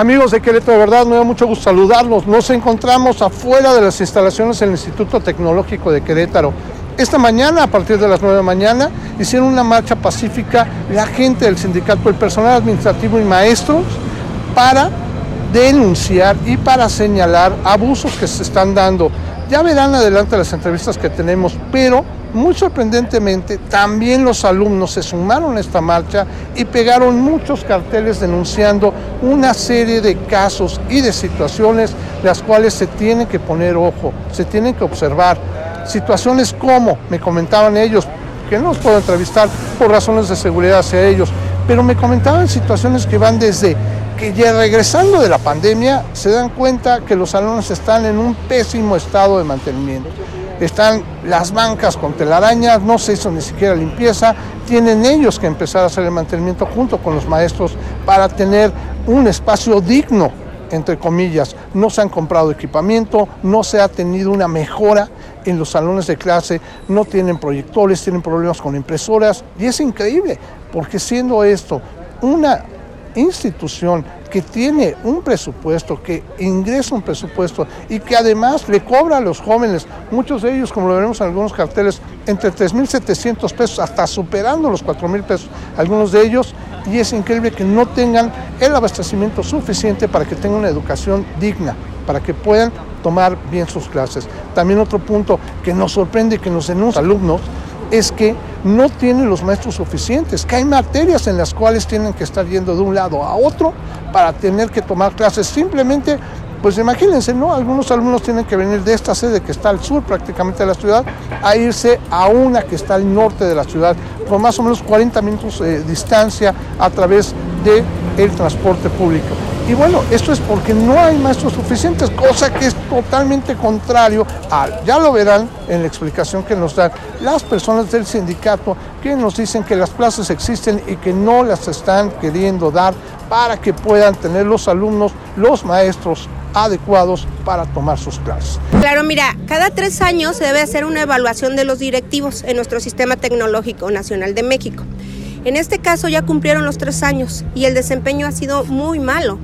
Amigos de Querétaro, de verdad me da mucho gusto saludarlos. Nos encontramos afuera de las instalaciones del Instituto Tecnológico de Querétaro. Esta mañana, a partir de las 9 de la mañana, hicieron una marcha pacífica la gente del sindicato, el personal administrativo y maestros para denunciar y para señalar abusos que se están dando. Ya verán adelante las entrevistas que tenemos, pero muy sorprendentemente también los alumnos se sumaron a esta marcha y pegaron muchos carteles denunciando una serie de casos y de situaciones las cuales se tienen que poner ojo, se tienen que observar. Situaciones como, me comentaban ellos, que no los puedo entrevistar por razones de seguridad hacia ellos, pero me comentaban situaciones que van desde que ya regresando de la pandemia se dan cuenta que los salones están en un pésimo estado de mantenimiento. Están las bancas con telarañas, no se hizo ni siquiera limpieza, tienen ellos que empezar a hacer el mantenimiento junto con los maestros para tener un espacio digno entre comillas, no se han comprado equipamiento, no se ha tenido una mejora en los salones de clase, no tienen proyectores, tienen problemas con impresoras. Y es increíble, porque siendo esto una institución que tiene un presupuesto, que ingresa un presupuesto y que además le cobra a los jóvenes, muchos de ellos, como lo veremos en algunos carteles, entre 3.700 pesos hasta superando los 4.000 pesos, algunos de ellos, y es increíble que no tengan el abastecimiento suficiente para que tengan una educación digna, para que puedan tomar bien sus clases. También otro punto que nos sorprende, que nos denuncian alumnos, es que no tienen los maestros suficientes, que hay materias en las cuales tienen que estar yendo de un lado a otro para tener que tomar clases. Simplemente, pues imagínense, ¿no? Algunos alumnos tienen que venir de esta sede que está al sur prácticamente de la ciudad a irse a una que está al norte de la ciudad, con más o menos 40 minutos de distancia a través del el transporte público. Y bueno, esto es porque no hay maestros suficientes, cosa que es totalmente contrario a, ya lo verán en la explicación que nos dan las personas del sindicato que nos dicen que las plazas existen y que no las están queriendo dar para que puedan tener los alumnos, los maestros adecuados para tomar sus clases. Claro, mira, cada tres años se debe hacer una evaluación de los directivos en nuestro Sistema Tecnológico Nacional de México. En este caso ya cumplieron los tres años y el desempeño ha sido muy malo.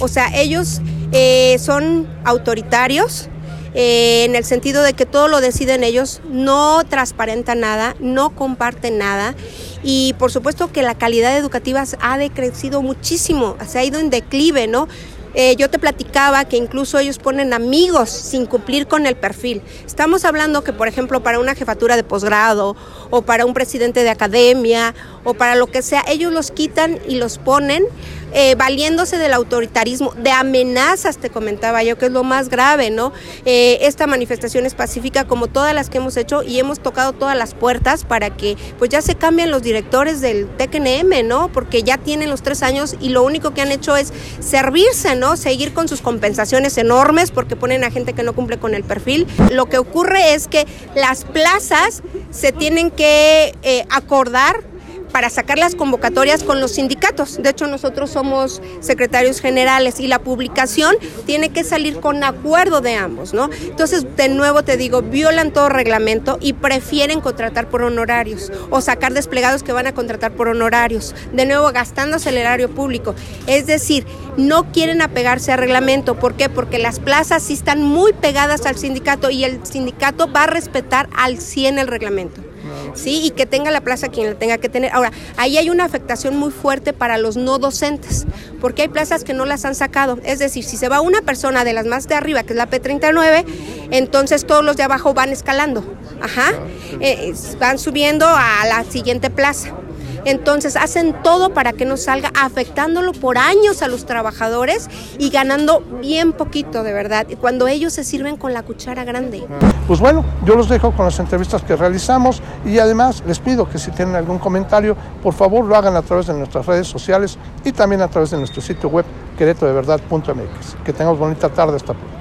O sea, ellos eh, son autoritarios, eh, en el sentido de que todo lo deciden ellos, no transparentan nada, no comparten nada y por supuesto que la calidad educativa ha decrecido muchísimo, se ha ido en declive, ¿no? Eh, yo te platicaba que incluso ellos ponen amigos sin cumplir con el perfil. Estamos hablando que, por ejemplo, para una jefatura de posgrado o para un presidente de academia o para lo que sea, ellos los quitan y los ponen eh, valiéndose del autoritarismo, de amenazas, te comentaba yo, que es lo más grave, ¿no? Eh, esta manifestación es pacífica como todas las que hemos hecho y hemos tocado todas las puertas para que pues ya se cambien los directores del TCNM, ¿no? Porque ya tienen los tres años y lo único que han hecho es servirse, ¿no? Seguir con sus compensaciones enormes porque ponen a gente que no cumple con el perfil. Lo que ocurre es que las plazas se tienen que eh, acordar para sacar las convocatorias con los sindicatos. De hecho, nosotros somos secretarios generales y la publicación tiene que salir con acuerdo de ambos, ¿no? Entonces, de nuevo te digo, violan todo reglamento y prefieren contratar por honorarios o sacar desplegados que van a contratar por honorarios. De nuevo, gastándose el erario público. Es decir, no quieren apegarse al reglamento. ¿Por qué? Porque las plazas sí están muy pegadas al sindicato y el sindicato va a respetar al 100 el reglamento. ¿Sí? Y que tenga la plaza quien la tenga que tener. Ahora, ahí hay una afectación muy fuerte para los no docentes, porque hay plazas que no las han sacado. Es decir, si se va una persona de las más de arriba, que es la P39, entonces todos los de abajo van escalando. Ajá. Eh, van subiendo a la siguiente plaza. Entonces hacen todo para que no salga, afectándolo por años a los trabajadores y ganando bien poquito, de verdad, cuando ellos se sirven con la cuchara grande. Pues bueno, yo los dejo con las entrevistas que realizamos y además les pido que si tienen algún comentario, por favor lo hagan a través de nuestras redes sociales y también a través de nuestro sitio web queretodeverdad.mx. Que tengamos bonita tarde. Hasta pronto.